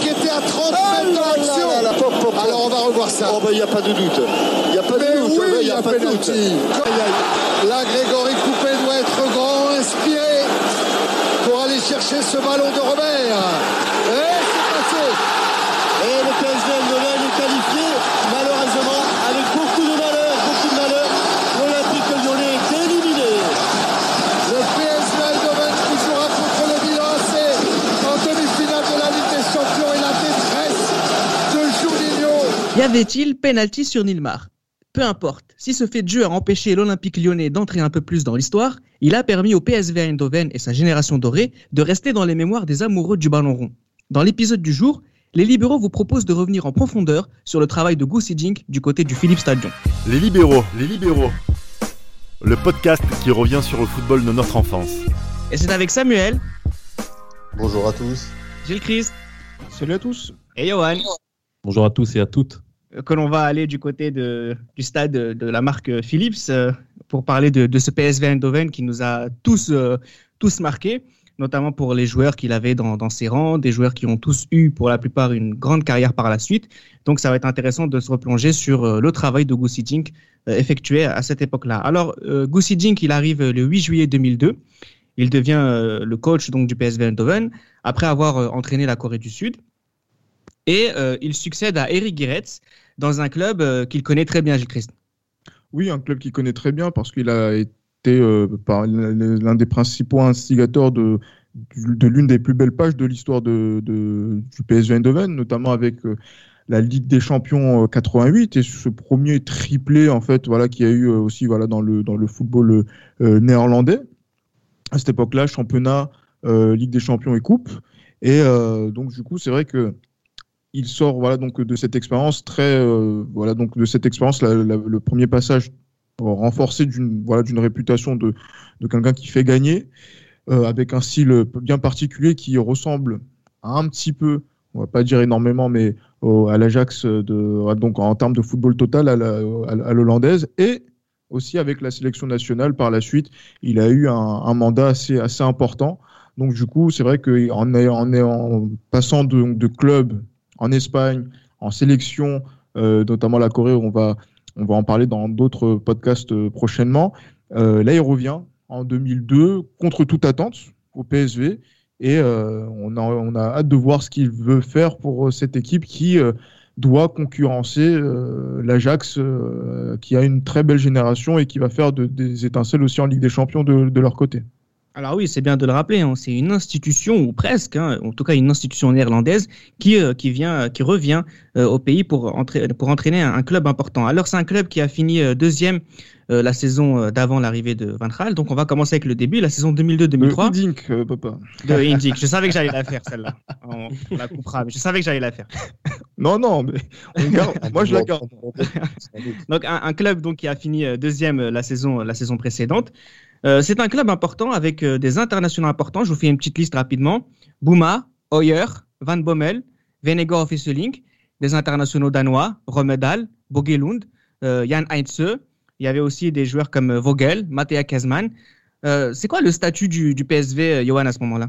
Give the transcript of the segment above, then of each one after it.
qui était à 30 mètres de l'action. Alors on va revoir ça. Oh, il n'y a pas de doute. Il n'y a pas de doute. oui, il y a pas de doute. Là, Grégory Coupé doit être grand, inspiré pour aller chercher ce ballon de Robert. Et c'est passé. Et le PSV Eindhoven est qualifié, malheureusement, avec beaucoup de malheur, beaucoup de malheur. L'Olympique lyonnais est éliminé. Le PSV Eindhoven qui jouera contre le Milan AC en demi-finale de la Ligue des Champions et la détresse de Juninho. Y avait-il penalty sur Nilmar? Peu importe, si ce fait de jeu a empêché l'Olympique lyonnais d'entrer un peu plus dans l'histoire, il a permis au PSV Eindhoven et sa génération dorée de rester dans les mémoires des amoureux du ballon rond. Dans l'épisode du jour, les libéraux vous proposent de revenir en profondeur sur le travail de Goosey Dink du côté du Philippe Stadion. Les libéraux, les libéraux. Le podcast qui revient sur le football de notre enfance. Et c'est avec Samuel, Bonjour à tous. Gilles Christ Salut à tous. et Johan Bonjour à tous et à toutes. Euh, que l'on va aller du côté du stade de, la marque Philips euh, pour parler de, ce PSV Eindhoven qui nous a tous, euh, tous marqués, notamment pour les joueurs qu'il avait dans, ses rangs, des joueurs qui ont tous eu pour la plupart une grande carrière par la suite. Donc ça va être intéressant de se replonger sur le travail de Goosey Dink effectué à cette époque-là. Alors Goosey Dink, il arrive le 8 juillet 2002. Il devient le coach donc du PSV Eindhoven après avoir entraîné la Corée du Sud. Et euh, il succède à Eric Guéretz dans un club euh, qu'il connaît très bien, Gilles Christ. Oui, un club qu'il connaît très bien parce qu'il a été euh, l'un des principaux instigateurs de, l'une des plus belles pages de l'histoire de, de- du PSV Eindhoven, notamment avec la Ligue des Champions euh, 88 et ce premier triplé en fait voilà qu'il y a eu aussi voilà dans le dans le football néerlandais. À cette époque-là, championnat, Ligue des Champions et coupe. Et donc du coup, c'est vrai que il sort voilà donc de cette expérience très euh, voilà donc de cette expérience le premier passage renforcé d'une voilà d'une réputation de, de quelqu'un qui fait gagner euh, avec un style bien particulier qui ressemble un petit peu on va pas dire énormément mais à l'Ajax de donc en termes de football total à la- à la- à l'hollandaise. Et aussi avec la sélection nationale par la suite il a eu un, un mandat assez assez important. Donc du coup c'est vrai qu'en en, en passant de, de club en Espagne, en sélection, euh, notamment la Corée, on va, on va en parler dans d'autres podcasts euh, prochainement. Euh, là, il revient en 2002 contre toute attente au PSV et on, a, on a hâte de voir ce qu'il veut faire pour cette équipe qui doit concurrencer l'Ajax, qui a une très belle génération et qui va faire de- des étincelles aussi en Ligue des Champions de leur côté. Alors oui, c'est bien de le rappeler, hein, c'est une institution, ou presque, hein, en tout cas une institution néerlandaise, qui, euh, qui, vient, qui revient euh, au pays pour, entra- pour entraîner un, un club important. Alors c'est un club qui a fini euh, deuxième euh, la saison euh, d'avant l'arrivée de Van Gaal. Donc on va commencer avec le début, la saison 2002-2003 Le Dink, euh, papa. de Indyk. Je savais que j'allais la faire celle-là. On la coupera, mais je savais que j'allais la faire. Non, non, mais on garde. moi je la garde. Donc un, un club donc qui a fini euh, deuxième euh, la saison la saison précédente. Euh, c'est un club important avec euh, des internationaux importants. Je vous fais une petite liste rapidement. Bouma, Hoyer, Van Bommel, Venegor of Isselink, des internationaux danois, Romedal, Bogelund, euh, Jan Heinze. Il y avait aussi des joueurs comme Vogel, Mattea Kezman. C'est quoi le statut du, PSV, Johan, à ce moment-là?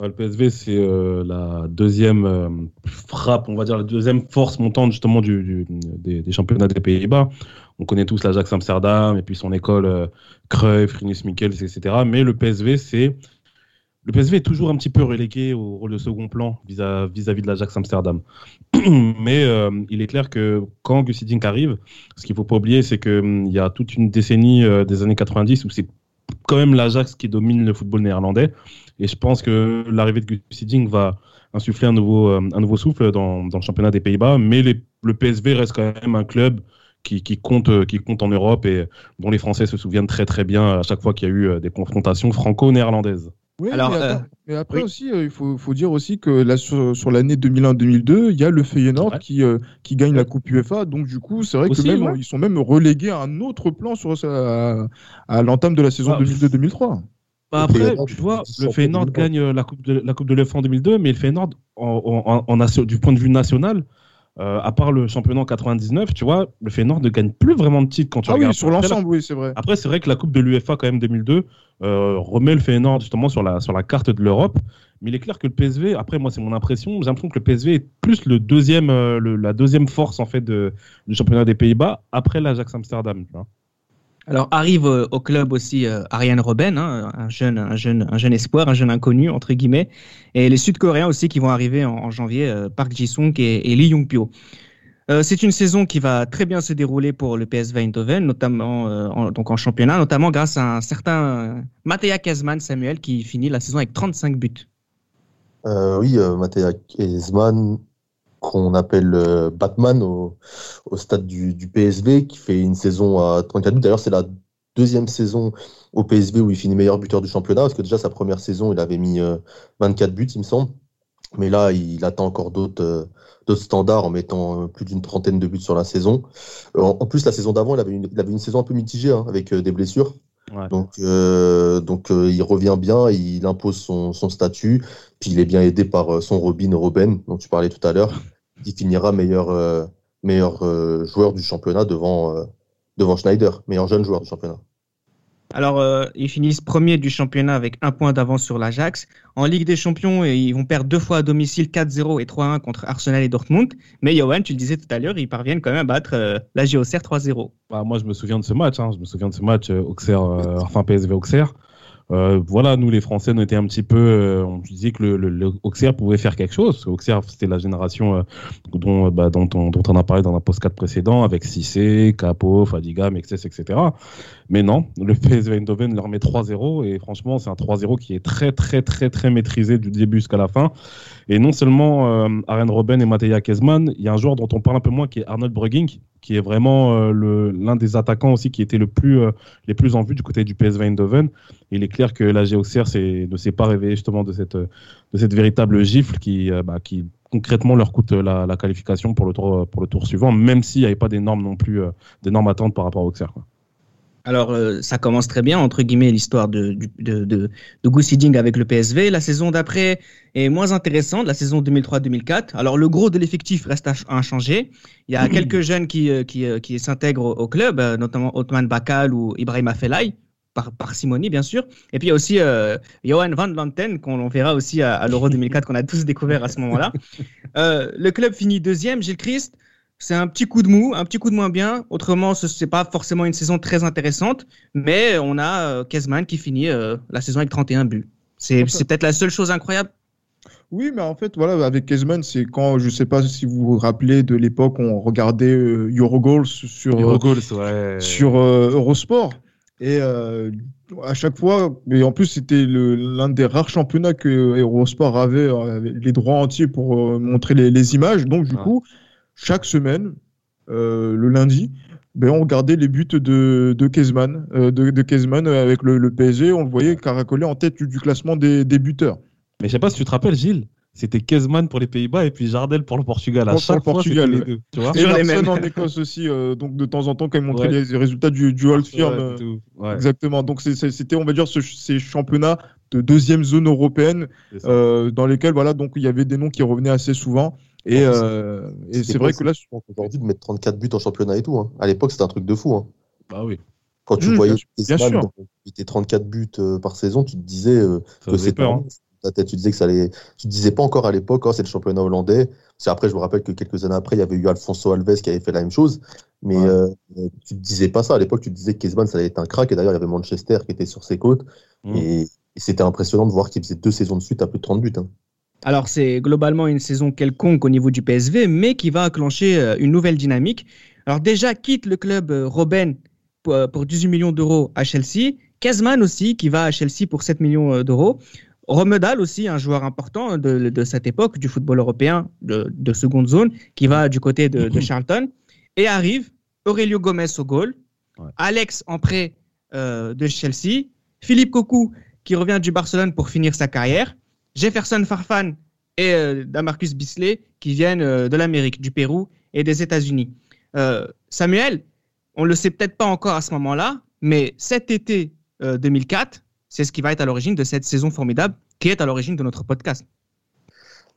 Le PSV, c'est la deuxième frappe, on va dire la deuxième force montante justement du, des championnats des Pays-Bas. On connaît tous l'Ajax Amsterdam et puis son école euh, Cruyff, Rinus Michels, etc. Mais le PSV, c'est le PSV est toujours un petit peu relégué au rôle de second plan vis-à- vis-à-vis de l'Ajax Amsterdam. Mais euh, il est clair que quand Gus Hiddink arrive, ce qu'il faut pas oublier, c'est qu'il y a toute une décennie euh, des années 90 où c'est quand même l'Ajax qui domine le football néerlandais. Et je pense que l'arrivée de Gus Hiddink va insuffler un nouveau, euh, souffle dans, le championnat des Pays-Bas. Mais le PSV reste quand même un club qui, qui compte, euh, qui compte en Europe et dont les Français se souviennent très très bien à chaque fois qu'il y a eu euh, des confrontations franco-néerlandaises. Oui, Alors, mais, euh, après oui. aussi, euh, il faut, faut dire aussi que là, sur, sur l'année 2001-2002, il y a le Feyenoord Ouais. qui, euh, qui gagne la Coupe UEFA. Donc, du coup, c'est vrai même, ouais. ils sont même relégués à un autre plan sur, à, à l'entame de la saison Ah, 2002-2003. Bah Le après, Feyenoord, tu vois, le Feyenoord gagne euh, la Coupe de, la coupe de l'UEFA en 2002, mais le Feyenoord, en, en- en nation- du point de vue national, euh, à part le championnat en 99, tu vois, le Feyenoord ne gagne plus vraiment de titres quand tu Ah regardes. oui, sur l'ensemble, oui, c'est vrai. Après, c'est vrai que la Coupe de l'UEFA, quand même, 2002, euh, remet le Feyenoord justement sur la, sur la carte de l'Europe. Mais il est clair que le PSV, après, moi, c'est mon impression, j'ai l'impression que le PSV est plus le deuxième, euh, le- la deuxième force, en fait, de- du championnat des Pays-Bas, après l'Ajax Amsterdam. tu vois. Alors arrive euh, au club aussi euh, Ariane Robben, hein, un, jeune, un, jeune, un jeune espoir, un jeune inconnu, entre guillemets. Et les Sud-Coréens aussi qui vont arriver en, janvier, euh, Park Ji-sung et, Lee Young-pyo. C'est une saison qui va très bien se dérouler pour le PSV Eindhoven, notamment en, donc en championnat, notamment grâce à un certain Mateja Kezman Samuel qui finit la saison avec 35 buts. Oui, Mattea Kezman, qu'on appelle euh, Batman au, au stade du, du PSV, qui fait une saison à 34 buts. D'ailleurs, c'est la deuxième saison au PSV où il finit meilleur buteur du championnat, parce que déjà sa première saison, il avait mis euh, 24 buts, il me semble. Mais là, il attend encore d'autres euh, d'autres standards en mettant euh, plus d'une trentaine de buts sur la saison. Euh, en, en plus, la saison d'avant, il avait une, il avait une saison un peu mitigée, hein, avec euh, des blessures. Ouais. Donc, euh, donc euh, il revient bien, il impose son, son statut, puis il est bien aidé par euh, son Robin Robben, dont tu parlais tout à l'heure, qui finira meilleur, euh, meilleur euh, joueur du championnat devant, euh, devant Schneider, meilleur jeune joueur du championnat. Alors, euh, ils finissent premier du championnat avec un point d'avance sur l'Ajax. En Ligue des Champions, ils vont perdre deux fois à domicile 4-0 et 3-1 contre Arsenal et Dortmund. Mais Johan, tu le disais tout à l'heure, ils parviennent quand même à battre euh, la JOCR 3-0. Bah, moi, je me souviens de ce match. hein. Je me souviens de ce match euh, Auxerre, euh, enfin PSV Auxerre. Euh, voilà, nous les Français, on était un petit peu, euh, on disait que le, le, le Auxerre pouvait faire quelque chose. Auxerre, c'était la génération euh, dont, bah, dont, on, dont on a parlé dans un post précédent avec Cissé, Capo, Fadiga, Mexès, etc. Mais non, le PSV Eindhoven leur met 3-0 et franchement, c'est un 3-0 qui est très, très, très, très maîtrisé du début jusqu'à la fin. Et non seulement euh, Robben et Mateja Kezman, il y a un joueur dont on parle un peu moins qui est Arnold Brugging, qui est vraiment euh, l'un des attaquants aussi qui était le plus, euh, les plus en vue du côté du PSV Eindhoven. Il est clair que la c'est- ne s'est pas réveillé justement de cette, de cette véritable gifle qui, euh, bah, qui concrètement leur coûte la, la qualification pour le tour, pour le tour suivant, même s'il n'y avait pas d'énormes non plus, euh, d'énormes attentes par rapport à Auxerre. quoi. Alors, euh, ça commence très bien, entre guillemets, l'histoire de, de, de, de Goose avec le PSV. La saison d'après est moins intéressante, la saison 2003-2004. Alors, le gros de l'effectif reste inchangé. Il y a quelques jeunes qui, euh, qui, euh, qui s'intègrent au, au club, notamment Othman Bakal ou Ibrahim Afellay, par parcimonie, bien sûr. Et puis, il y a aussi euh, Johan Van Lanten, qu'on on verra aussi à, à l'Euro 2004, qu'on a tous découvert à ce moment-là. Euh, le club finit deuxième, Gilles Christ. C'est un petit coup de mou, un petit coup de moins bien. Autrement, ce n'est pas forcément une saison très intéressante, mais on a euh, Kezman qui finit euh, la saison avec 31 buts. C'est peut-être la seule chose incroyable. Oui, mais en fait, voilà, avec Kezman, c'est quand, je sais pas si vous vous rappelez de l'époque, on regardait euh, Eurogoals sur, euh, Eurogoals, ouais. sur euh, Eurosport. Et euh, à chaque fois, mais en plus, c'était l'un des rares championnats que Eurosport avait, avait les droits entiers pour euh, montrer les, les images. Donc, du coup, chaque semaine, euh, le lundi, ben, on regardait les buts de, de Kezman, euh, de, de Kezman avec le, le PSG. On le voyait caracoler en tête du, du classement des, des buteurs. Mais je sais pas si tu te rappelles, Gilles, c'était Kezman pour les Pays-Bas et puis Jardel pour le Portugal. À chaque le fois, Portugal, les deux, tu vois. Et Larsen en Écosse aussi, euh, donc de temps en temps, quand il montrait Ouais. les résultats du, du Old Firm. Ouais, tout. Ouais, Exactement. Donc c'était, on va dire, ce- ces championnats de deuxième zone européenne euh, dans lesquels, voilà, donc il y avait des noms qui revenaient assez souvent. Et, plus, euh, et C'était c'est vrai que là, fort qu'aujourd'hui de mettre 34 buts en championnat et tout. hein. À l'époque, c'était un truc de fou. hein. Bah oui, Quand tu Mmh, voyais bien sûr. il était 34 buts euh, par saison, tu te disais euh, ça que peur. hein. tu disais que ça allait. Tu te disais pas encore à l'époque, oh, c'est le championnat hollandais. C'est après, je me rappelle que quelques années après, il y avait eu Alfonso Alves qui avait fait la même chose. Mais Ouais. euh, tu te disais pas ça à l'époque. Tu te disais que Kezman, ça allait être un crack. Et d'ailleurs, il y avait Manchester qui était sur ses côtes. Mmh. Et, et c'était impressionnant de voir qu'il faisait deux saisons de suite à plus de 30 buts. hein. Alors, c'est globalement une saison quelconque au niveau du PSV, mais qui va enclencher euh, une nouvelle dynamique. Alors, déjà, quitte le club euh, Robben pour, euh, pour 18 millions d'euros à Chelsea. Kezman aussi, qui va à Chelsea pour 7 millions euh, d'euros. Romedal aussi, un joueur important de, de cette époque du football européen de, de seconde zone, qui va du côté de, de Charlton. Et arrive Aurelio Gomez au goal, Ouais. Alex en prêt euh, de Chelsea, Philippe Cocu qui revient du Barcelone pour finir sa carrière, Jefferson Farfan et euh, Damarcus Bisley qui viennent euh, de l'Amérique, du Pérou et des États-Unis. Euh, Samuel, on le sait peut-être pas encore à ce moment-là, mais cet été euh, 2004, c'est ce qui va être à l'origine de cette saison formidable qui est à l'origine de notre podcast.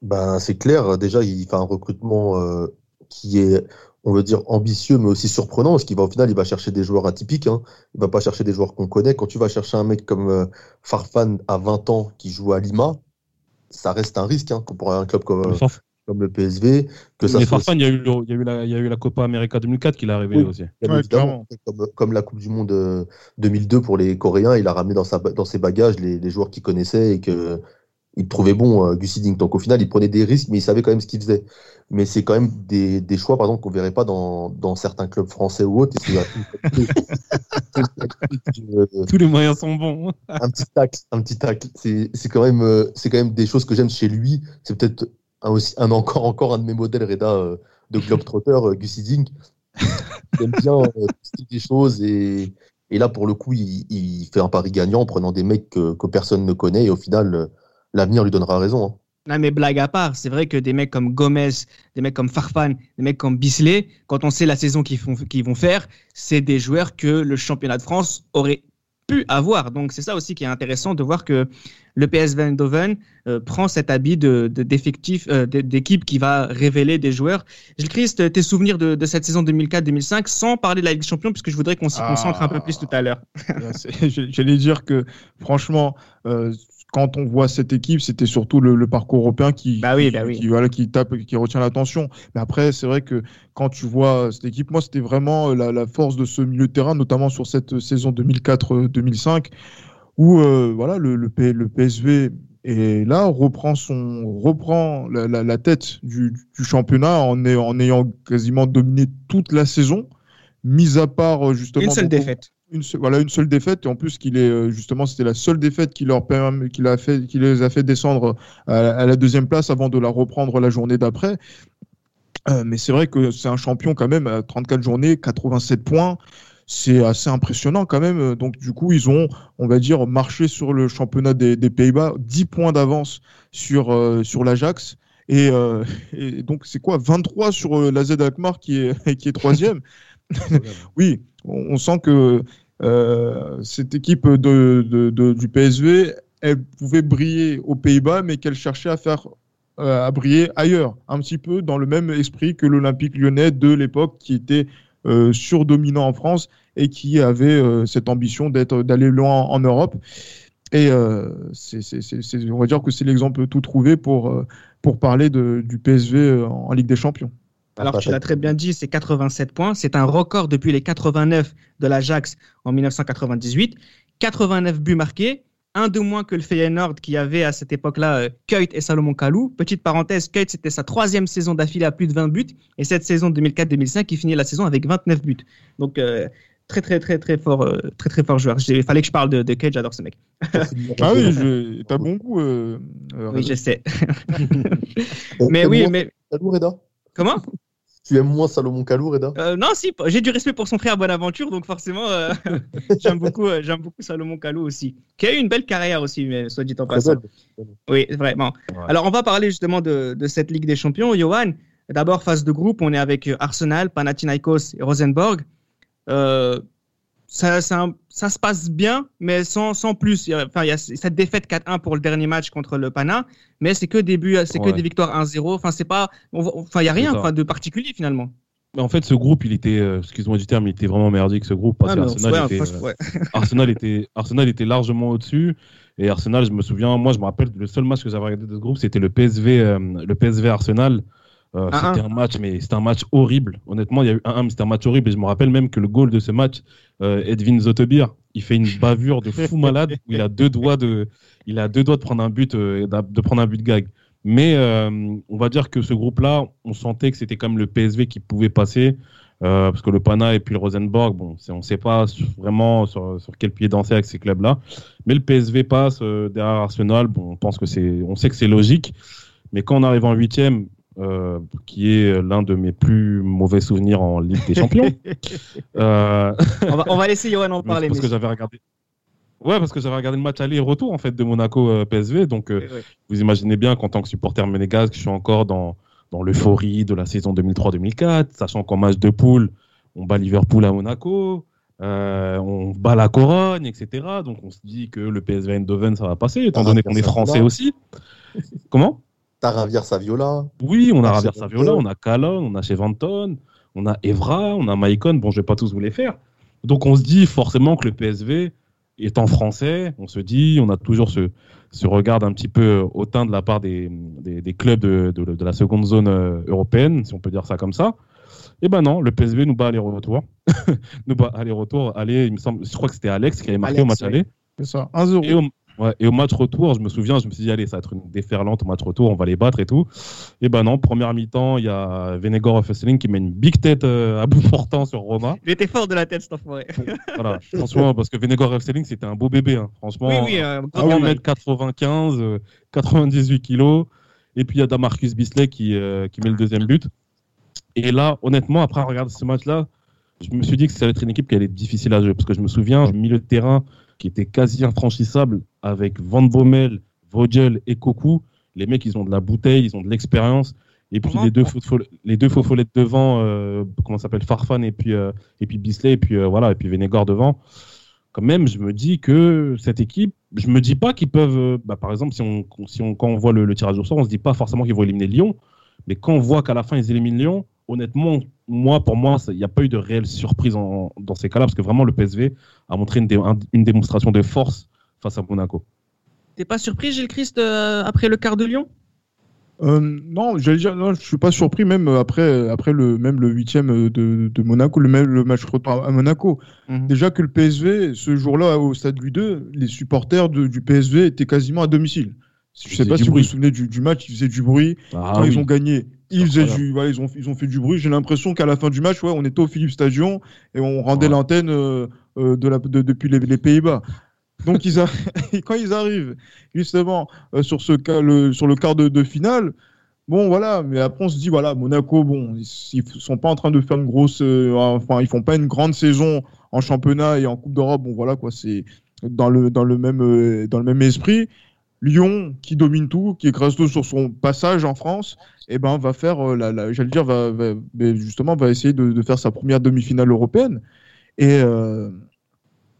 Ben, c'est clair. Déjà, il fait un recrutement qui est, on veut dire, ambitieux, mais aussi surprenant, parce qu'il va au final, il va chercher des joueurs atypiques. Hein. Il va pas chercher des joueurs qu'on connaît. Quand tu vas chercher un mec comme euh, Farfan à 20 ans qui joue à Lima, ça reste un risque hein, pour un club comme, euh, comme le PSV. Que ça mais Farfan, il y, a eu, il, y a eu la, il y a eu la Copa América 2004 qui l'a révélé aussi. Ouais, comme, comme, la Coupe du Monde 2002 pour les Coréens, il a ramené dans, sa, dans ses bagages les, les joueurs qu'il connaissait et que il trouvait bon euh, Gus Donc au final, il prenait des risques, mais il savait quand même ce qu'il faisait. Mais c'est quand même des, des choix, par exemple, qu'on verrait pas dans, dans certains clubs français ou autres. Tous les moyens sont bons. un petit tacle, un petit tacle. C'est quand même, euh, c'est quand même des choses que j'aime chez lui. C'est peut-être un, un encore, encore un de mes modèles Reda euh, de Globetrotter, euh, Gus Hiddink. Il aime bien euh, des choses et, et là pour le coup, il, il, fait un pari gagnant en prenant des mecs que, que personne ne connaît et au final l'avenir lui donnera raison. Hein. Non, mais blague à part, c'est vrai que des mecs comme Gomez, des mecs comme Farfan, des mecs comme Bisley, quand on sait la saison qu'ils vont faire, c'est des joueurs que le championnat de France aurait pu avoir. Donc c'est ça aussi qui est intéressant de voir que le PSV Eindhoven euh, prend cet habit de, d'effectif, euh, d'équipe qui va révéler des joueurs. Gilles Christ, tes souvenirs de, cette saison 2004-2005, sans parler de la Ligue des Champions, puisque je voudrais qu'on s'y concentre un peu plus tout à l'heure. J'allais dire que franchement, euh, quand on voit cette équipe, c'était surtout le, parcours européen qui, bah oui, bah oui. qui, voilà, qui tape, qui retient l'attention. Mais après, c'est vrai que quand tu vois cette équipe, moi, c'était vraiment la, la, force de ce milieu de terrain, notamment sur cette saison 2004-2005, où euh, voilà, le, le, le, PSV est là, reprend, son, reprend la, la, la tête du, du, championnat en, en ayant quasiment dominé toute la saison, mis à part justement. Une seule défaite une, voilà, une seule défaite. Et en plus, qu'il est euh, justement, c'était la seule défaite qui, leur qui, a fait, qui les a fait descendre à, la deuxième place avant de la reprendre la journée d'après. Euh, mais c'est vrai que c'est un champion quand même à 34 journées, 87 points. C'est assez impressionnant quand même. Donc du coup, ils ont, on va dire, marché sur le championnat des, Pays-Bas, 10 points d'avance sur, euh, sur l'Ajax. Et, et, donc c'est quoi? 23 sur la Z Alkmaar qui est, qui est troisième. oui, on, sent que euh, cette équipe du PSV, elle pouvait briller aux Pays-Bas, mais qu'elle cherchait à faire euh, à briller ailleurs, un petit peu dans le même esprit que l'Olympique lyonnais de l'époque qui était euh, surdominant en France et qui avait cette ambition d'aller loin en, Europe. Et on va dire que c'est l'exemple tout trouvé pour, pour parler du PSV en Ligue des Champions. Alors, tu l'as très bien dit, c'est 87 points. C'est un record depuis les 89 de l'Ajax en 1998. 89 buts marqués, un de moins que le Feyenoord qui avait à cette époque-là euh, Kuyt et Salomon Kalou. Petite parenthèse, Kuyt, c'était sa troisième saison d'affilée à plus de 20 buts. Et cette saison 2004-2005, il finit la saison avec 29 buts. Donc, euh, très, très, très, très fort, euh, très, très fort joueur. Il fallait que je parle de, de j'adore ce mec. ah oui, t'as bon goût. oui, je sais. mais oui, mais. Comment? Tu aimes moins Salomon Kalou, Reda? Euh, Non, si, j'ai du respect pour son frère Bonaventure, donc forcément, euh, j'aime beaucoup, euh, j'aime beaucoup Salomon Kalou aussi, qui a eu une belle carrière aussi, mais soit dit en passant. Oui, vraiment. Alors, on va parler justement de, de, cette Ligue des Champions. Johan, d'abord, phase de groupe, on est avec Arsenal, Panathinaikos et Rosenborg. Ça, ça, ça, se passe bien, mais sans, sans plus. Enfin, il y a cette défaite 4-1 pour le dernier match contre le Pana, mais c'est que des c'est que des victoires 1-0. Enfin, c'est pas, enfin, il y a rien enfin, de particulier finalement. Mais en fait, ce groupe, il était, euh, excuse-moi du terme, il était vraiment merdique ce groupe parce ah, Arsenal, était, euh, Arsenal, était, Arsenal était largement au-dessus. Et Arsenal, je me souviens, moi, je me rappelle, le seul match que j'avais regardé de ce groupe, c'était le PSV, euh, le PSV Arsenal. Euh, c'était un match, mais c'était un match horrible. Honnêtement, il y a eu un, mais c'était un match horrible. Et je me rappelle même que le goal de ce match, euh, Edwin Zotobir, il fait une bavure de fou malade où il a deux doigts de, il a deux doigts de prendre un but, euh, de prendre un but gag. Mais on va dire que ce groupe-là, on sentait que c'était comme le PSV qui pouvait passer. parce que le Pana et puis le Rosenborg, bon, on ne sait pas vraiment sur, sur, quel pied danser avec ces clubs-là. Mais le PSV passe derrière Arsenal. Bon, on pense que c'est, on sait que c'est logique. Mais quand on arrive en huitième, euh, qui est l'un de mes plus mauvais souvenirs en Ligue des Champions. euh... on, va, on, va, laisser Johan en parler. Parce que j'avais regardé. Ouais, parce que j'avais regardé le match aller et retour en fait de Monaco euh, PSV. Donc, euh, vous imaginez bien qu'en tant que supporter monégasque, je suis encore dans, dans l'euphorie de la saison 2003-2004, sachant qu'en match de poule, on bat Liverpool à Monaco. on bat la Corogne, etc. Donc on se dit que le PSV Eindhoven, ça va passer, étant donné qu'on est français aussi. Comment? T'as Javier Saviola. Oui, on a c'est Saviola, on a Calon, on a Chevanton, on a Evra, on a Maicon. Bon, je vais pas tous vous les faire. Donc on se dit forcément que le PSV étant français, on se dit, on a toujours ce, ce regard un petit peu hautain de la part des, des, des clubs de, de- de la seconde zone euh, européenne, si on peut dire ça comme ça. Et ben non, le PSV nous bat aller-retour. nous bat aller-retour. Allez, il me semble, je crois que c'était Alex qui avait marqué Alex, au match aller. C'est ça, 1-0. Et au, ouais, et au match retour, je me souviens, je me suis dit, allez, ça va être une déferlante au match retour, on va les battre et tout. Et ben non, première mi-temps, il y a Venegor Fesseling qui met une big tête euh, à bout portant sur Roma. Il était fort de la tête, cet enfoiré. Voilà, franchement, parce que Venegor Fesseling, c'était un beau bébé. hein. Franchement, Oui, oui, euh, à grand gamin. 1m95, euh, 98 kilos. Et puis il y a Damarcus Bisley qui, euh, qui met le deuxième but. Et là, honnêtement, après regarder ce match-là, je me suis dit que ça allait être une équipe qui allait être difficile à jouer. Parce que je me souviens, milieu de terrain qui était quasi infranchissable avec Van Bommel, Vogel et Koku. Les mecs, ils ont de la bouteille, ils ont de l'expérience. Et puis les deux, les deux faux follets devant, euh, comment ça s'appelle, Farfan et puis, euh, et puis Bisley, et puis euh, voilà, et puis Vénégor devant. Quand même, je me dis que cette équipe, je me dis pas qu'ils peuvent, euh, bah, par exemple, si on, si on, quand on voit le, le tirage au sort, on se dit pas forcément qu'ils vont éliminer Lyon, mais quand on voit qu'à la fin ils éliminent Lyon, honnêtement, moi, pour moi, il n'y a pas eu de réelle surprise en- dans ces cas-là, parce que vraiment le PSV a montré une, dé- un- une démonstration de force face à Monaco. T'es pas surpris, Gilles Christ, euh, après le quart de Lyon? Euh, non, j'allais dire, non, je suis pas surpris même après, après le même le huitième de, de Monaco, le même le match retour à Monaco. Mhm. Déjà que le PSV, ce jour-là au stade Louis II, les supporters de- du PSV étaient quasiment à domicile. Je Ils sais pas si vous bruit. vous souvenez du, du match, ils faisaient du bruit. Ah Quand oui. ils ont gagné, ils, faisaient du, voilà, ils, ont, ils ont fait du bruit. J'ai l'impression qu'à la fin du match, ouais, on était au Philips Stadion et on rendait Ouais. l'antenne euh, euh, de la, de- depuis les, les Pays-Bas. Donc ils a- quand ils arrivent justement euh, sur, ce, le, sur le quart de, de finale, bon voilà, mais après on se dit voilà, Monaco, bon, ils, ils sont pas en train de faire une grosse, euh, enfin ils font pas une grande saison en championnat et en Coupe d'Europe, bon voilà quoi, c'est dans le, dans, le même, euh, dans le même esprit. Lyon, qui domine tout, qui est gracieux sur son passage en France, eh ben, va faire, euh, la, la- j'allais dire, va, va- mais justement, va essayer de, de faire sa première demi-finale européenne. Et euh,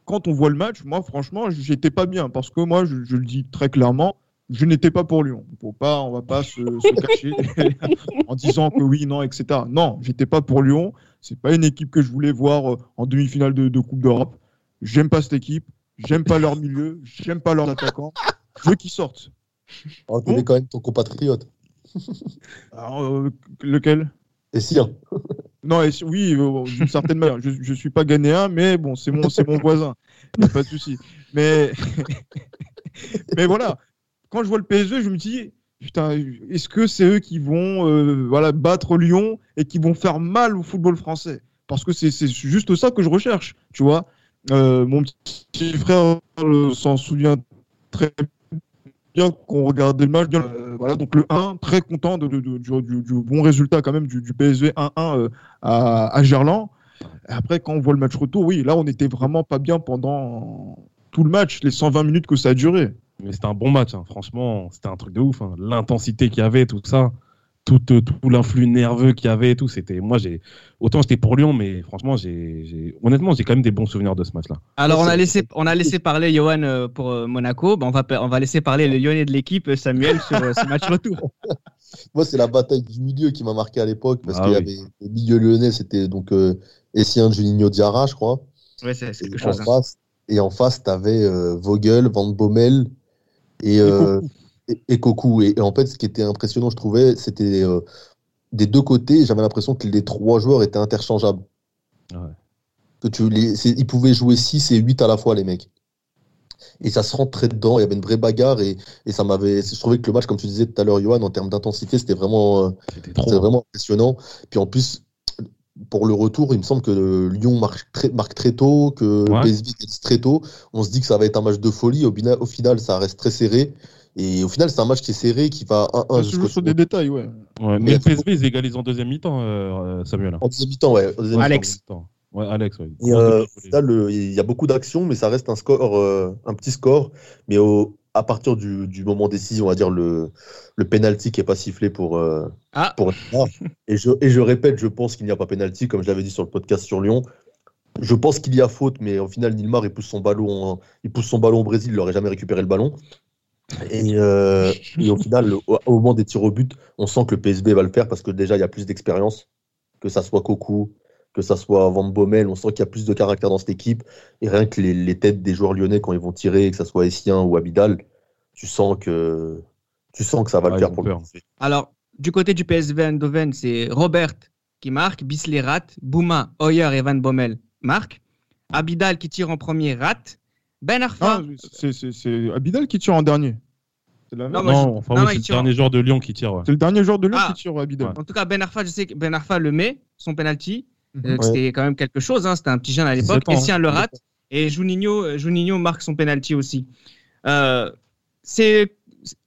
quand on voit le match, moi, franchement, j'étais pas bien parce que moi, je, je le dis très clairement, je n'étais pas pour Lyon. Faut pas, on va pas se, se cacher en disant que oui, non, etc. Non, j'étais pas pour Lyon. C'est pas une équipe que je voulais voir euh, en demi-finale de, de Coupe d'Europe. J'aime pas cette équipe. J'aime pas leur milieu. J'aime pas leurs attaquants. Je veux qu'ils sortent. On connaît quand même ton compatriote. Alors, euh, lequel? Et si, hein. Non, et oui, euh, d'une certaine manière. Je ne suis pas ghanéen, mais bon, c'est mon, mon voisin. Y a pas de souci. Mais, mais voilà, quand je vois le PSG, je me dis, putain, est-ce que c'est eux qui vont euh, voilà, battre Lyon et qui vont faire mal au football français? Parce que c'est juste ça que je recherche, tu vois. Euh, mon petit frère s'en souvient très bien qu'on regardait le match. bien, euh, voilà, donc le 1, très content de, de- de- du, du- du bon résultat quand même du, du PSV 1-1 euh, à, à Gerland. Et après, quand on voit le match retour, oui, là, on n'était vraiment pas bien pendant tout le match, les 120 minutes que ça a duré. Mais c'était un bon match, hein. franchement, c'était un truc de ouf. hein. L'intensité qu'il y avait, tout ça, tout, euh, tout l'influx nerveux qu'il y avait et tout, c'était. Moi, j'ai. Autant j'étais pour Lyon, mais franchement, j'ai. j'ai- Honnêtement, j'ai quand même des bons souvenirs de ce match-là. Alors, on a laissé, on a laissé parler Johan euh, pour euh, Monaco. Ben, on, va, on va laisser parler le Lyonnais de l'équipe, euh, Samuel, sur euh, ce match retour. Moi, c'est la bataille du milieu qui m'a marqué à l'époque parce Ah qu'il y oui. avait le milieu lyonnais, c'était donc euh, Essien Juninho Diarra, je crois. Ouais, c'est c'est Et quelque en chose. hein. face, et en face, tu avais Vogel, Van Bommel et, euh, et, et Koku. Et, et en fait, ce qui était impressionnant, je trouvais, c'était euh, des deux côtés, j'avais l'impression que les trois joueurs étaient interchangeables. Ouais. Que tu, les, ils pouvaient jouer 6 et 8 à la fois, les mecs. Et ça se rentrait dedans, il y avait une vraie bagarre et, et ça m'avait. Je trouvais que le match, comme tu disais tout à l'heure, Johan, en termes d'intensité, c'était vraiment, euh, C'était trop. vraiment impressionnant. Puis en plus, pour le retour, il me semble que Lyon marque très, marque très tôt, que Ouais. PSV très tôt. On se dit que ça va être un match de folie. Au, au final, ça reste très serré. Et au final, c'est un match qui est serré, qui va 1-1 Ça se jusqu'au joue sur des détails, ouais. Ouais, Mais le PSV, ils égalisent en deuxième mi-temps, euh, Samuel. En deuxième mi-temps, ouais. en deuxième mi-temps. Alex. Mi-temps. Ouais, Alex, ouais. Et, euh, le- il y a beaucoup d'actions, mais ça reste un score, euh, un petit score. Mais au, à partir du, du moment décisif, on va dire le, le penalty qui est pas sifflé pour, euh, Ah. pour Neymar. Et je, et je répète, je pense qu'il n'y a pas penalty, comme je l'avais dit sur le podcast sur Lyon. Je pense qu'il y a faute, mais au final, Nilmar, il pousse son ballon, il pousse son ballon au Brésil, il n'aurait jamais récupéré le ballon. Et, euh, et au final, au, au moment des tirs au but, on sent que le PSB va le faire parce que déjà, il y a plus d'expérience, que ça soit Cocu, que ça soit Van Bommel, on sent qu'il y a plus de caractère dans cette équipe. Et rien que les, les têtes des joueurs lyonnais, quand ils vont tirer, que ça soit Essien ou Abidal, tu sens que, tu sens que ça va le faire pour le. Alors, du côté du PSV Eindhoven, c'est Robert qui marque, Bisley rate, Bouma, Hoyer et Van Bommel marquent, Abidal qui tire en premier rate, Ben Arfa. C'est- c'est c'est Abidal qui tire en dernier. La Non, même. moi, Non, je- enfin, non, oui, non, c'est le tire dernier joueur de Lyon qui tire. ouais. C'est le dernier joueur de Lyon Ah. qui tire Abidal. Ouais. En tout cas, Ben Arfa, je sais que Ben Arfa le met, son penalty. Mhm. Euh, Ouais. C'était quand même quelque chose, hein, c'était un petit jeune à l'époque. 17 ans, Essien hein. le rate et Juninho, euh, Juninho marque son penalty aussi. Euh, c'est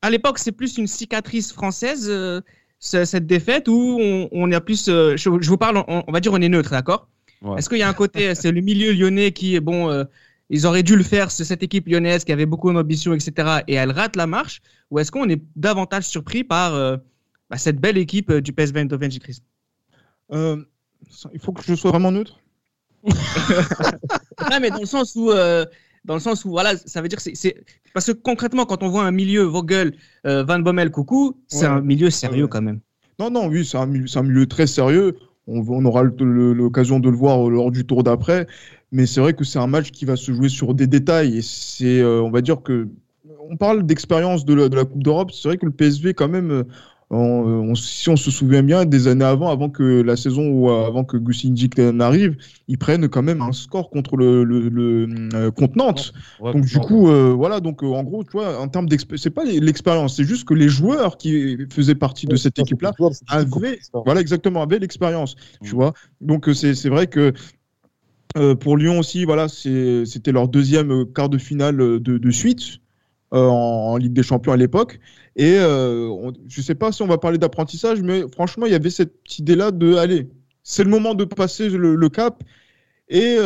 à l'époque, c'est plus une cicatrice française euh, ce- cette défaite où on, on est plus. euh, je, je vous parle, on, on va dire, on est neutre, d'accord? Ouais. Est-ce qu'il y a un côté, c'est le milieu lyonnais qui est bon. Ils auraient dû le faire, c'est cette équipe lyonnaise qui avait beaucoup d'ambition, etc. Et elle rate la marche. Ou est-ce qu'on est davantage surpris par euh, bah, cette belle équipe euh, du PSV Eindhoven. Chris Euh, il faut que je sois vraiment neutre. Non, mais dans le sens où, euh, dans le sens où, voilà, ça veut dire que c'est- parce que concrètement, quand on voit un milieu Vogel, euh, Van Bommel, Coucou, c'est Ouais. un milieu sérieux Ouais. quand même. Non, non, oui, c'est un, milieu- c'est un milieu très sérieux. On, on aura l'occasion de le voir lors du tour d'après. Mais c'est vrai que c'est un match qui va se jouer sur des détails. Et c'est, euh, on va dire que. On parle d'expérience de la, de la Coupe d'Europe. C'est vrai que le PSV, quand même, euh, on- on- si on se souvient bien, des années avant, avant que la saison ou euh, avant que Gusinjik n'arrive, ils prennent quand même un score contre le, le, euh. Ouais, Donc du coup, euh, voilà, donc euh, en gros, tu vois, en termes d'expérience, c'est pas l'expérience, c'est juste que les joueurs qui faisaient partie de cette équipe-là avaient, voilà, exactement, avaient l'expérience, tu Mm. vois. Donc euh, c'est c'est vrai que euh, pour Lyon aussi, voilà, c'était leur deuxième euh, quart de finale euh, de, suite en, Ligue des Champions à l'époque. Et je sais pas si on va parler d'apprentissage, mais franchement, il y avait cette idée-là de, allez, c'est le moment de passer le, cap. Et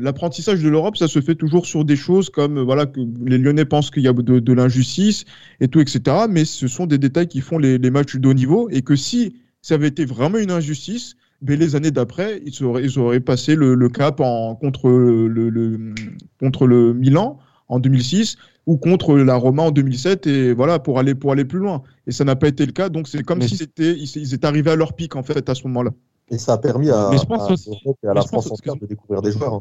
l'apprentissage de l'Europe, ça se fait toujours sur des choses comme, voilà, que les Lyonnais pensent qu'il y a de, l'injustice et tout, etc. Mais ce sont des détails qui font les matchs de haut niveau et que si ça avait été vraiment une injustice, ben, les années d'après, ils auraient, ils auraient passé le, le cap en, contre, le, le- contre le Milan en 2006 ou contre la Roma en 2007 et voilà pour aller pour aller plus loin et ça n'a pas été le cas donc c'est comme Mais- si c'était ils, ils étaient arrivés à leur pic en fait à ce moment-là Et ça a permis à, Mais je pense à aussi- l'Europe et à mais la France entière de découvrir des joueurs. hein.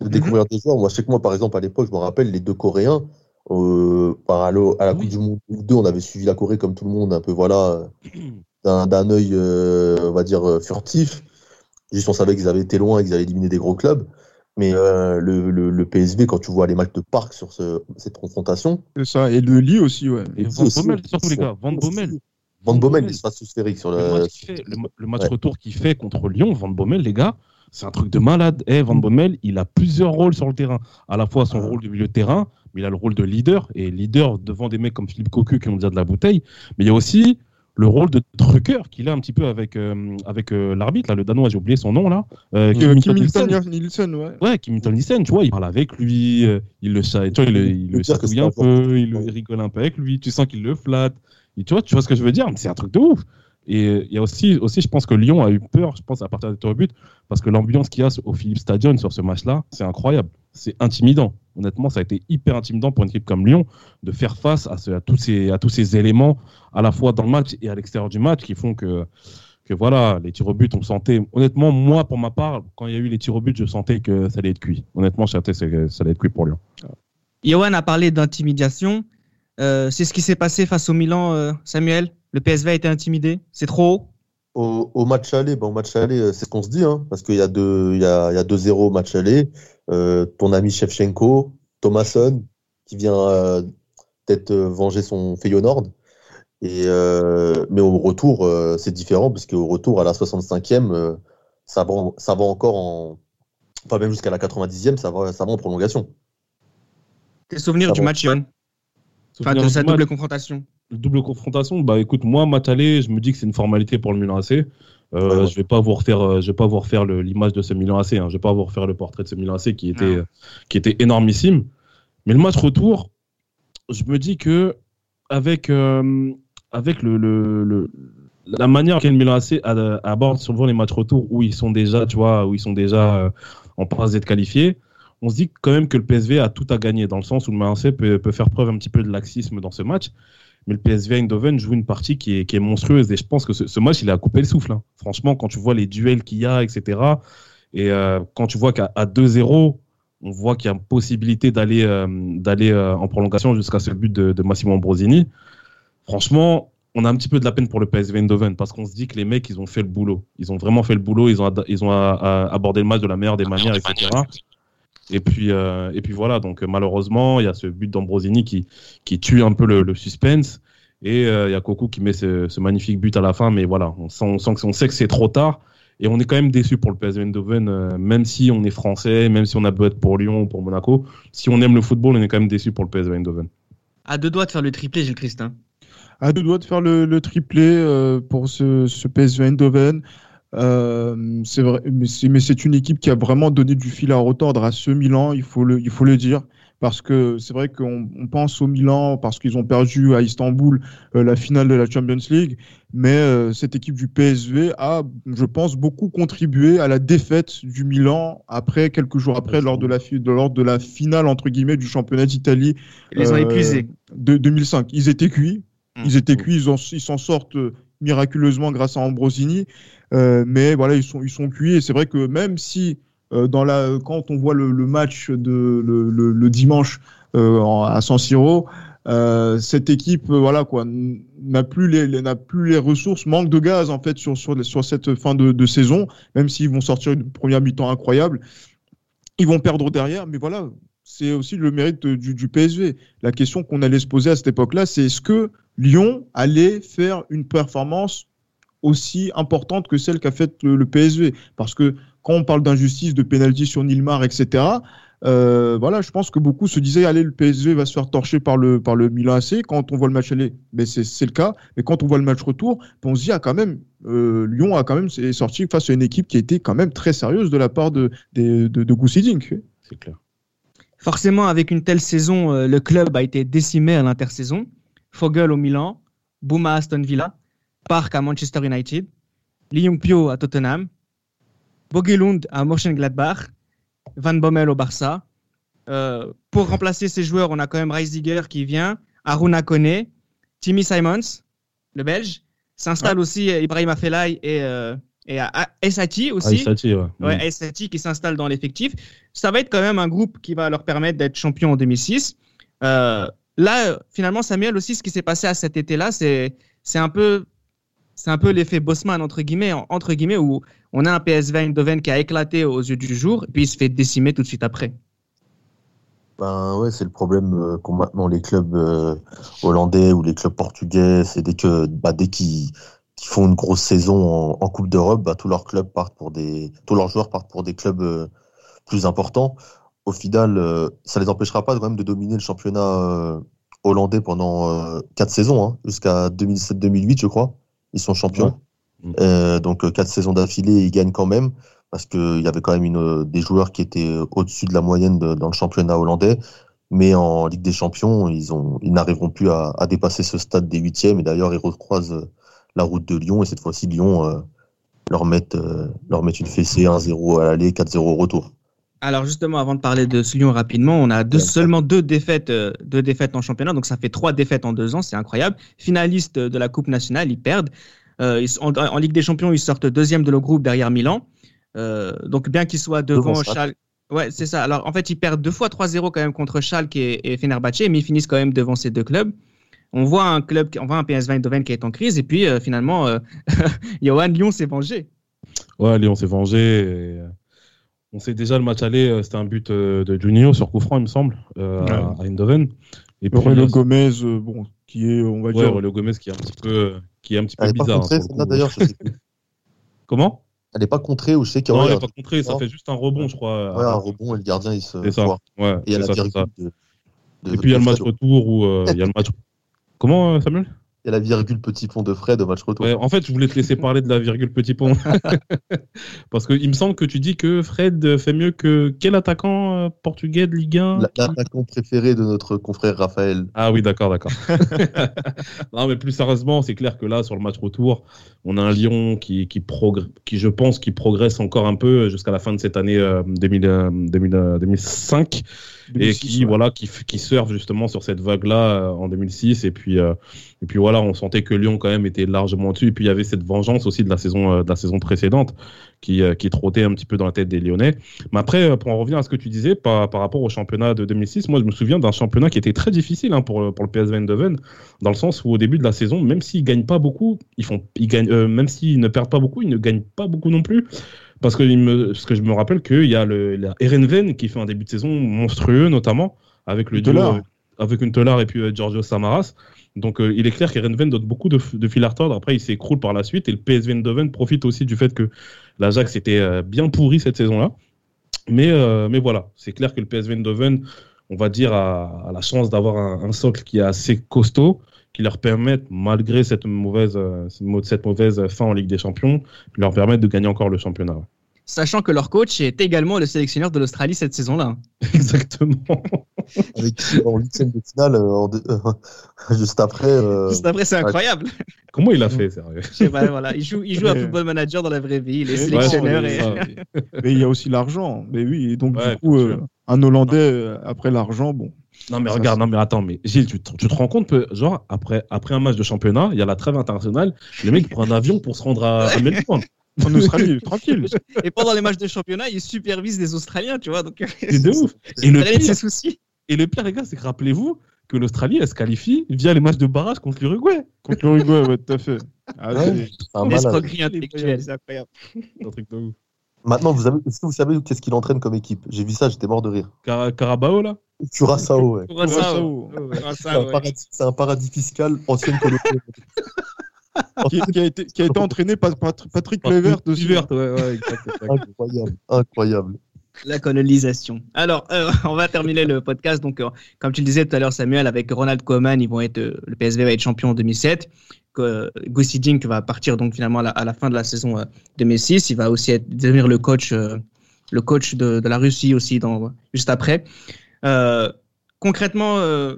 De découvrir des joueurs. Moi, je sais que moi, par exemple, à l'époque, je me rappelle, les deux Coréens, euh, à, la Oui. Coupe du Monde 2002, on avait suivi la Corée comme tout le monde, un peu, voilà, d'un d'un œil, euh, on va dire, euh, furtif. Juste, on savait qu'ils avaient été loin et qu'ils avaient éliminé des gros clubs. Mais euh, le, le, le PSV, quand tu vois les matchs de parc sur ce- cette confrontation, c'est ça et le lit aussi ouais Et Van aussi, Bommel, surtout les gars, Van Bommel. Van Bommel, Bommel. il sera sphérique sur Le le. match, fait- le, le match Ouais. retour qu'il fait contre Lyon, Van Bommel, les gars, c'est un truc de malade. Eh, Van Bommel, il a plusieurs rôles sur le terrain. À la fois son Ah. rôle de milieu de terrain, mais il a le rôle de leader. Et leader devant des mecs comme Philippe Cocu qui ont déjà de la bouteille. Mais il y a aussi le rôle de trucker qu'il a un petit peu avec, euh, avec euh, l'arbitre, là, le Danois, j'ai oublié son nom, là. Euh, Kim Kim Milton Nielsen. Nielsen ouais Ouais, Kim Nielsen, tu vois, il parle avec lui, euh, il le, tu vois, il, le- il chatouille un peu, il, il rigole un peu avec lui, tu sens qu'il le flatte. Et tu vois, tu vois ce que je veux dire Mais C'est un truc de ouf. Et euh, il y a aussi, aussi, je pense que Lyon a eu peur, je pense, à partir tirs au but, parce que l'ambiance qu'il y a au Philippe Stadion sur ce match-là, c'est incroyable. C'est intimidant. Honnêtement, ça a été hyper intimidant pour une équipe comme Lyon de faire face à, tous, ces, éléments, à la fois dans le match et à l'extérieur du match, qui font que, que voilà, les tirs au but, on sentait. Honnêtement, moi, pour ma part, quand il y a eu les tirs au but, je sentais que ça allait être cuit. Honnêtement, je sentais que ça allait être cuit pour Lyon. Johan a parlé d'intimidation. Euh, c'est ce qui s'est passé face au Milan, euh, Samuel. Le PSV a été intimidé. C'est trop haut. Au, au match aller, bon, au match aller, euh, c'est ce qu'on se dit, hein, parce qu'il y a deux, il y a, y a 2-0 au match aller. Euh, ton ami Shevchenko, Thomasson, qui vient euh, peut-être venger son Feyenoord. Et, euh, mais au retour, euh, c'est différent, parce qu'au retour, à la 65e, euh, ça va, en- ça va encore en. Enfin, même jusqu'à la 90e, ça va, ça va en prolongation. Tes souvenirs du match, Enfin, de sa match. double confrontation. Double confrontation, bah écoute, moi, match aller, je me dis que c'est une formalité pour le Milan AC. Euh, Ouais, ouais. Je vais pas vous refaire, euh, je vais pas vous refaire le- l'image de ce Milan AC. Hein. Je vais pas vous refaire le portrait de ce Milan AC qui était, qui était énormissime. Mais le match retour, je me dis que avec, euh, avec le, le, le- la manière laquelle Milan AC aborde souvent les matchs retour où ils sont déjà, tu vois, où ils sont déjà euh, en passe d'être qualifiés, on se dit quand même que le PSV a tout à gagner, dans le sens où le Marseille peut, peut faire preuve un petit peu de laxisme dans ce match. Mais le PSV Eindhoven joue une partie qui est, qui est monstrueuse. Et je pense que ce, ce match, il a coupé le souffle. hein. Franchement, quand tu vois les duels qu'il y a, etc. Et euh, quand tu vois qu'à à 2-0, on voit qu'il y a une possibilité d'aller euh, d'aller euh, en prolongation jusqu'à ce but de, de Massimo Ambrosini. Franchement, on a un petit peu de la peine pour le PSV Eindhoven parce qu'on se dit que les mecs, ils ont fait le boulot. Ils ont vraiment fait le boulot. Ils ont, ils ont abordé le match de la meilleure des manières, etc. Et puis, euh, et puis voilà. Donc, euh, malheureusement, il y a ce but d'Ambrosini qui, qui tue un peu le, le suspense. Et euh, il y a Coco qui met ce, ce magnifique but à la fin. Mais voilà, on sent, on sent que, on sait que c'est trop tard. Et on est quand même déçu pour le PSV Eindhoven, euh, même si on est français, même si on a beau être pour Lyon ou pour Monaco. Si on aime le football, on est quand même déçu pour le PSV Eindhoven. À deux doigts de faire le triplé, Gilles Christin. à deux doigts de faire le, le triplé euh, pour ce, ce PSV Eindhoven. Euh, c'est vrai, mais c'est, une équipe qui a vraiment donné du fil à retordre à ce Milan, il faut le, il faut le dire. Parce que c'est vrai qu'on on pense au Milan parce qu'ils ont perdu à Istanbul euh, la finale de la Champions League, mais euh, cette équipe du PSV a, je pense, beaucoup contribué à la défaite du Milan après quelques jours après lors de la, de, lors de la finale entre guillemets du championnat d'Italie Ils les ont épuisés. de 2005. Ils étaient cuits. Ils étaient cuits. Ils en- ils s'en sortent miraculeusement grâce à Ambrosini. Euh, mais voilà, ils sont, ils sont cuits. Et c'est vrai que même si euh, dans la, quand on voit le, match de, le, dimanche euh, à San Siro, cette équipe, voilà quoi, n'a plus les, n'a plus les ressources, manque de gaz en fait sur sur, sur cette fin de, de saison. Même s'ils vont sortir une première mi-temps incroyable, ils vont perdre derrière. Mais voilà, c'est aussi le mérite du, du PSV. La question qu'on allait se poser à cette époque-là, c'est est-ce que Lyon allait faire une performance aussi importante que celle qu'a faite le, le PSV Parce que quand on parle d'injustice, de pénalty sur Nilmar, etc., euh, voilà, je pense que beaucoup se disaient allez, le PSV va se faire torcher par le, par le Milan AC. Quand on voit le match aller, ben c'est c'est le cas. Mais quand on voit le match retour, ben on se dit ah, quand même, euh, Lyon a quand même est sorti face à une équipe qui était quand même très sérieuse de la part de, de, de. C'est clair. Forcément, avec une telle saison, euh, le club a été décimé à l'intersaison. Fogel au Milan, Bouma à Aston Villa, Park à Manchester United, Lee Jong-pyo à Tottenham, Bogelund à Mönchengladbach, Van Bommel au Barça. Euh, pour remplacer ces joueurs, on a quand même Reisiger qui vient, Aruna Kone, Timmy Simons, le Belge. S'installe aussi euh, Ibrahim Afellay et, euh, et à- Esati aussi. Aïssati, ouais. Ouais, Mm. Qui s'installe dans l'effectif. Ça va être quand même un groupe qui va leur permettre d'être champion en 2006. Euh, là, finalement, Samuel aussi, ce qui s'est passé à cet été-là, c'est un peu l'effet Bosman entre guillemets où on a un PSV Eindhoven qui a éclaté aux yeux du jour et puis il se fait décimer tout de suite après. Ben ouais, c'est le problème euh, qu'ont maintenant les clubs euh, hollandais ou les clubs portugais. C'est dès que bah, dès qu'ils font une grosse saison en, en Coupe d'Europe, bah, tous leurs clubs partent pour des tous leurs joueurs partent pour des clubs euh, plus importants. Au final, euh, ça les empêchera pas quand même de dominer le championnat euh, hollandais pendant euh, quatre saisons, hein, jusqu'à 2007-2008, je crois. Ils sont champions. Ouais. Donc quatre saisons d'affilée, ils gagnent quand même parce qu'il y avait quand même une, des joueurs qui étaient au-dessus de la moyenne de- dans le championnat hollandais. Mais en Ligue des Champions, ils, ont, ils n'arriveront plus à, à dépasser ce stade des huitièmes. Et d'ailleurs, ils recroisent la route de Lyon. Et cette fois-ci, Lyon euh, leur, met, euh, leur met une fessée 1-0 à l'aller, 4-0 au retour. Alors justement, avant de parler de ce Lyon rapidement, on a deux, seulement deux défaites, euh, deux défaites en championnat, donc ça fait trois défaites en deux ans, c'est incroyable. Finalistes de la Coupe nationale, ils perdent. Euh, ils en, en Ligue des Champions, ils sortent deuxième de leur groupe derrière Milan. Euh, donc bien qu'ils soient devant Devant Schalke. Schalke, ouais, c'est ça. Alors en fait, ils perdent deux fois 3-0 quand même contre Schalke et, et Fenerbahçe, mais ils finissent quand même devant ces deux clubs. On voit un club, qui- on voit un PSV Eindhoven qui est en crise, et puis euh, finalement, euh, Johan Lyon s'est vengé. Ouais, Lyon s'est vengé. et, euh, On sait déjà le match aller, euh, c'était un but euh, de Juninho sur coup franc, il me semble, euh, à- à Eindhoven. Et puis, Aurélio euh, Gomez, euh, bon, qui est, on va ouais, dire, Aurélio Gomez qui est un petit peu, qui est un petit peu Elle n'est pas bizarre. contrée, hein, d'ailleurs. je sais plus. Comment? Elle n'est pas contrée ou je sais qu'il y Non, ouais, n'est pas contré, ça fait juste un rebond, je crois. ouais, un rebond et le gardien il se C'est ça. Ouais, Et il y a c'est la ça, c'est ça. virgule de, de- Et puis il y a le match retour où euh, il y a le match. Comment, Samuel? Y a la virgule petit pont de Fred au match retour. Ouais, en fait, je voulais te laisser parler de la virgule petit pont. Parce qu'il me semble que tu dis que Fred fait mieux que quel attaquant euh, portugais de Ligue 1 La- L'attaquant préféré de notre confrère Raphaël. Ah oui, d'accord, d'accord. non, mais plus sérieusement, c'est clair que là, sur le match retour, on a un Lyon qui, qui, qui je pense, qui progresse encore un peu jusqu'à la fin de cette année euh, 2000, euh, 2000, euh, 2005 et 2006, qui ouais. voilà qui, qui surfe justement sur cette vague là en 2006 et puis euh, et puis voilà on sentait que Lyon quand même était largement dessus et puis il y avait cette vengeance aussi de la saison euh, de la saison précédente qui euh, qui trottait un petit peu dans la tête des Lyonnais. Mais après euh, pour en revenir à ce que tu disais par, par rapport au championnat de 2006 moi je me souviens d'un championnat qui était très difficile hein, pour le- pour le PSV Eindhoven dans le sens où au début de la saison même s'ils gagnent pas beaucoup ils font ils gagnent euh, même s'ils ne perdent pas beaucoup ils ne gagnent pas beaucoup non plus. Parce que, il me, parce que je me rappelle qu'il y a le, la Erenven qui fait un début de saison monstrueux, notamment avec le duo, avec une Telar et puis Giorgio Samaras. Donc euh, il est clair qu'Erenven donne beaucoup de, de fil à retordre. Après, il s'écroule par la suite et le PSV Eindhoven profite aussi du fait que l'Ajax était euh, bien pourri cette saison-là. Mais, euh, mais voilà, c'est clair que le PSV Eindhoven, on va dire, a, la chance d'avoir un, socle qui est assez costaud, qui leur permettent, malgré cette mauvaise, fin en Ligue des Champions, leur de gagner encore le championnat. Sachant que leur coach est également le sélectionneur de l'Australie cette saison-là. Exactement. Avec qui, en huitième de finale, euh, en deux- juste après. euh, Juste après, c'est incroyable. Comment il a fait, sérieux? Je sais pas, voilà. Il joue, il joue à football manager dans la vraie vie. Il est sélectionneur. ouais, et... Mais il y a aussi l'argent. Mais oui, et donc Ouais, du coup, euh, un Hollandais euh, après l'argent, bon. Non mais regarde, non mais attends, mais Gilles, tu te, tu te rends compte que genre après, après un match de championnat, il y a la trêve internationale, le mec prend un avion pour se rendre à, à Melbourne. En Australie, tranquille. et pendant les matchs de championnat, il supervise des Australiens, tu vois. Donc, C'est de ouf. Et le pire, soucis. et le pire les gars, c'est que rappelez-vous que l'Australie elle se qualifie via les matchs de barrage contre l'Uruguay. Contre l'Uruguay, ouais, tout à fait. Ah, Ouais. L'escroquerie intellectuelle, c'est incroyable. Un truc de ouf. Maintenant, vous avez, est-ce que vous savez qu'est-ce qu'il entraîne comme équipe? J'ai vu ça, j'étais mort de rire. Cara- Carabao là? Curaçao, ouais. Curaçao. Curaçao. C'est Curaçao, un, ouais. paradis, c'est un paradis fiscal, ancienne colonie. qui, qui a été, qui a été entraîné par Pat- Patrick Levert aussi. Levert, ouais, ouais, exact, exact. incroyable, incroyable. La colonisation. Alors, euh, on va terminer le podcast. Donc, euh, comme tu le disais tout à l'heure, Samuel, avec Ronald Koeman, ils vont être, euh, le PSV va être champion en 2007. Que, euh, Gussi Dink va partir donc finalement à la, à la fin de la saison euh, 2006. Il va aussi être, devenir le coach, euh, le coach de, de la Russie aussi dans, juste après. Euh, concrètement, euh,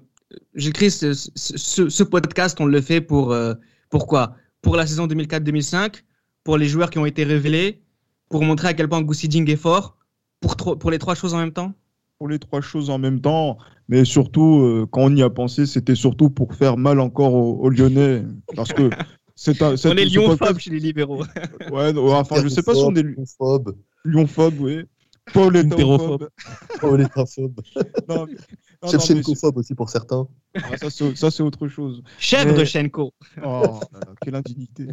j'écris ce, ce, ce- ce podcast, on le fait pour euh, pourquoi? Pour la saison 2004-2005, pour les joueurs qui ont été révélés, pour montrer à quel point Gussi Dink est fort, pour, tro- pour les trois choses en même temps? Pour les trois choses en même temps, mais surtout, euh, quand on y a pensé, c'était surtout pour faire mal encore aux, aux Lyonnais. Parce que c'est un. On est podcast- chez les libéraux. Ouais, enfin, je sais pas si on est lyonphobes, oui. Paul Hétérophobe. Non, mais- non, non, Shevchenkophobe aussi pour certains. ah, ça, c'est- autre chose. Chèvre Mais- Shenko. Oh, là là, quelle indignité.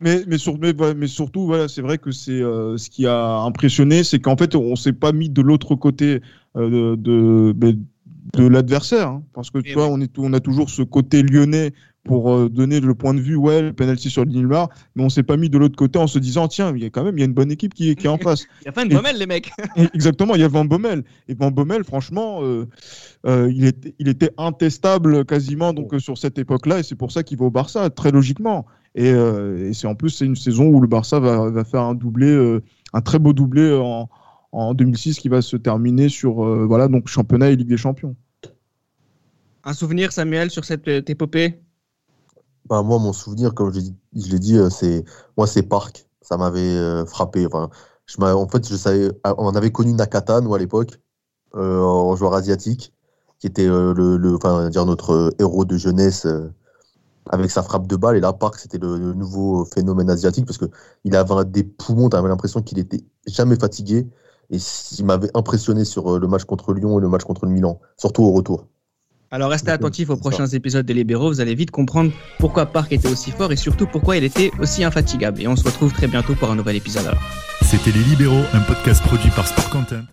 Mais, mais, sur- mais, voilà, mais surtout, voilà, c'est vrai que c'est euh, ce qui a impressionné, c'est qu'en fait, on s'est pas mis de l'autre côté euh, de, de, de l'adversaire. hein. parce que tu vois, on, est, on a toujours ce côté lyonnais pour euh, donner le point de vue, ouais, le penalty sur le Nilmar, mais on s'est pas mis de l'autre côté en se disant, tiens, il y a quand même il y a une bonne équipe qui, est- qui est en face. Il y a pas une bommelle, les mecs. Exactement, il y a Van Bommel. Et Van Bommel, franchement, euh, euh, il, était, il était intestable quasiment donc, euh, sur cette époque-là, et c'est pour ça qu'il va au Barça, très logiquement. Et, euh, et c'est en plus, c'est une saison où le Barça va, va faire un doublé, euh, un très beau doublé en, en 2006 qui va se terminer sur euh, voilà, donc championnat et Ligue des Champions. Un souvenir, Samuel, sur cette épopée? Bah, moi, mon souvenir, comme je, l'ai dit- euh, c'est moi, c'est Parc. Ça m'avait euh, frappé. En fait, je savais, ah, on avait connu Nakata, nous, à l'époque, euh, en joueur asiatique, qui était euh, le, enfin, dire notre héros de jeunesse avec sa frappe de balle. Et là, Parc, c'était le, nouveau phénomène asiatique parce que il avait des poumons. Tu avais l'impression qu'il était jamais fatigué. Et il m'avait impressionné sur le match contre Lyon et le match contre le Milan, surtout au retour. Alors restez attentifs aux prochains épisodes des Libéraux, vous allez vite comprendre pourquoi Park était aussi fort et surtout pourquoi il était aussi infatigable. Et on se retrouve très bientôt pour un nouvel épisode alors. C'était Les Libéraux, un podcast produit par Sport Content.